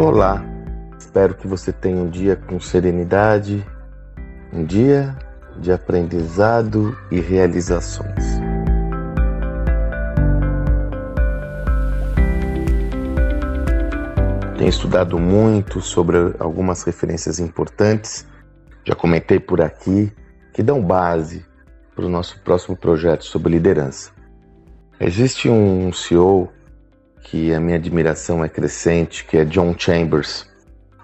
Olá, espero que você tenha um dia com serenidade, um dia de aprendizado e realizações. Tenho estudado muito sobre algumas referências importantes, já comentei por aqui, que dão base para o nosso próximo projeto sobre liderança. Existe um CEO que a minha admiração é crescente, que é John Chambers.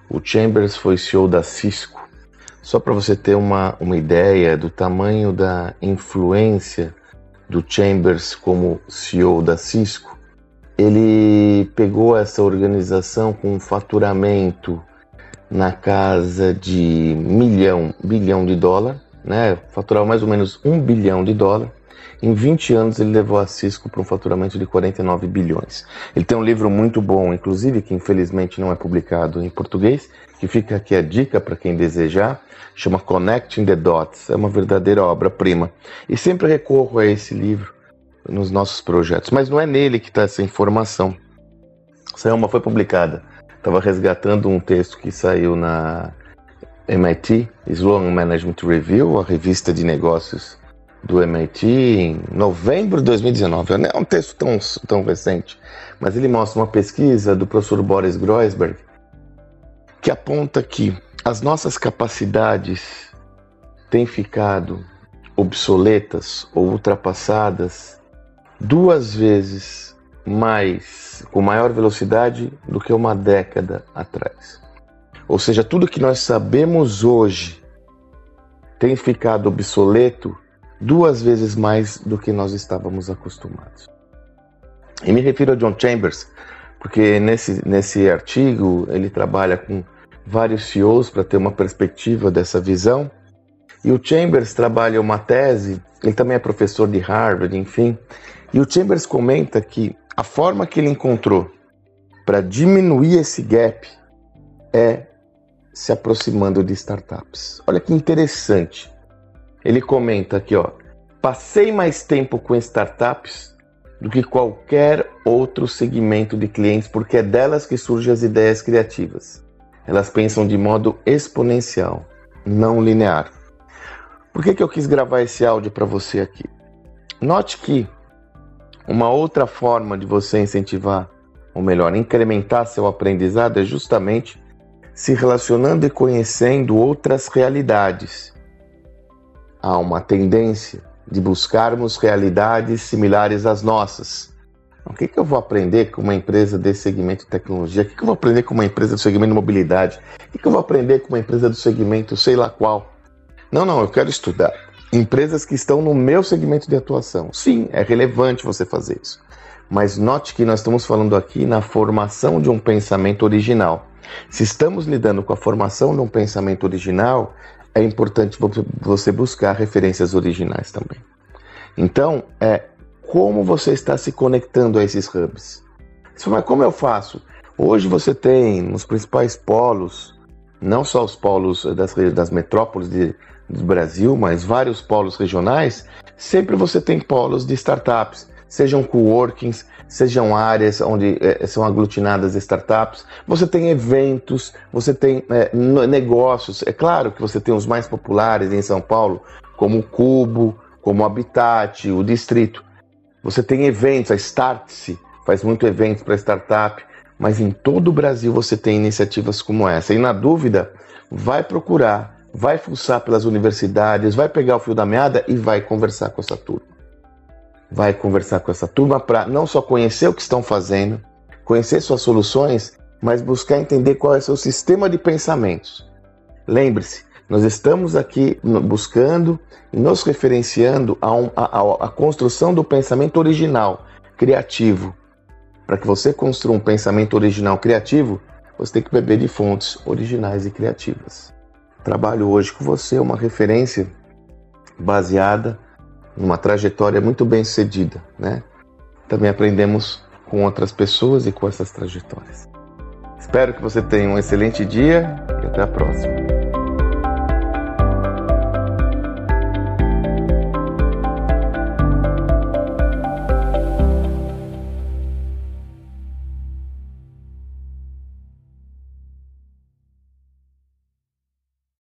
O Chambers foi CEO da Cisco. Só para você ter uma, uma ideia do tamanho da influência do Chambers como CEO da Cisco, ele pegou essa organização com um faturamento na casa de milhão, bilhão de dólar, né? Faturava mais ou menos um bilhão de dólar em 20 anos, ele levou a Cisco para um faturamento de 49 bilhões. Ele tem um livro muito bom, inclusive, que infelizmente não é publicado em português, que fica aqui a dica para quem desejar, chama Connecting the Dots. É uma verdadeira obra-prima. E sempre recorro a esse livro nos nossos projetos, mas não é nele que está essa informação. Essa uma foi publicada. Estava resgatando um texto que saiu na MIT, Sloan Management Review, a revista de negócios do MIT em novembro de 2019. Não é um texto tão, tão recente, mas ele mostra uma pesquisa do professor Boris Groisberg que aponta que as nossas capacidades têm ficado obsoletas ou ultrapassadas duas vezes mais, com maior velocidade do que uma década atrás. Ou seja, tudo que nós sabemos hoje tem ficado obsoleto duas vezes mais do que nós estávamos acostumados. E me refiro a John Chambers, porque nesse, nesse artigo ele trabalha com vários CEOs para ter uma perspectiva dessa visão. E o Chambers trabalha uma tese, ele também é professor de Harvard, enfim. E o Chambers comenta que a forma que ele encontrou para diminuir esse gap é se aproximando de startups. Olha que interessante. Ele comenta aqui, ó, passei mais tempo com startups do que qualquer outro segmento de clientes, porque é delas que surgem as ideias criativas. Elas pensam de modo exponencial, não linear. Por que, que eu quis gravar esse áudio para você aqui? Note que uma outra forma de você incentivar, ou melhor, incrementar seu aprendizado é justamente se relacionando e conhecendo outras realidades há uma tendência de buscarmos realidades similares às nossas. O que, que eu vou aprender com uma empresa desse segmento de tecnologia? O que, que eu vou aprender com uma empresa do segmento de mobilidade? O que, que eu vou aprender com uma empresa do segmento sei lá qual? Não, não, eu quero estudar empresas que estão no meu segmento de atuação. Sim, é relevante você fazer isso. Mas note que nós estamos falando aqui na formação de um pensamento original. Se estamos lidando com a formação de um pensamento original, é importante você buscar referências originais também. Então, é como você está se conectando a esses hubs. Mas como eu faço? Hoje você tem nos principais polos, não só os polos das, das metrópoles de, do Brasil, mas vários polos regionais, sempre você tem polos de startups, sejam coworkings, sejam áreas onde é, são aglutinadas startups, você tem eventos, você tem é, negócios. É claro que você tem os mais populares em São Paulo, como o Cubo, como o Habitat, o Distrito. Você tem eventos, a Startse faz muito eventos para startup, mas em todo o Brasil você tem iniciativas como essa. E na dúvida, vai procurar, vai fuçar pelas universidades, vai pegar o fio da meada e vai conversar com essa turma vai conversar com essa turma para não só conhecer o que estão fazendo, conhecer suas soluções, mas buscar entender qual é seu sistema de pensamentos. Lembre-se, nós estamos aqui buscando e nos referenciando a, um, construção do pensamento original, criativo. Para que você construa um pensamento original criativo, você tem que beber de fontes originais e criativas. Trabalho hoje com você uma referência baseada numa trajetória muito bem sucedida, né? Também aprendemos com outras pessoas e com essas trajetórias. Espero que você tenha um excelente dia e até a próxima.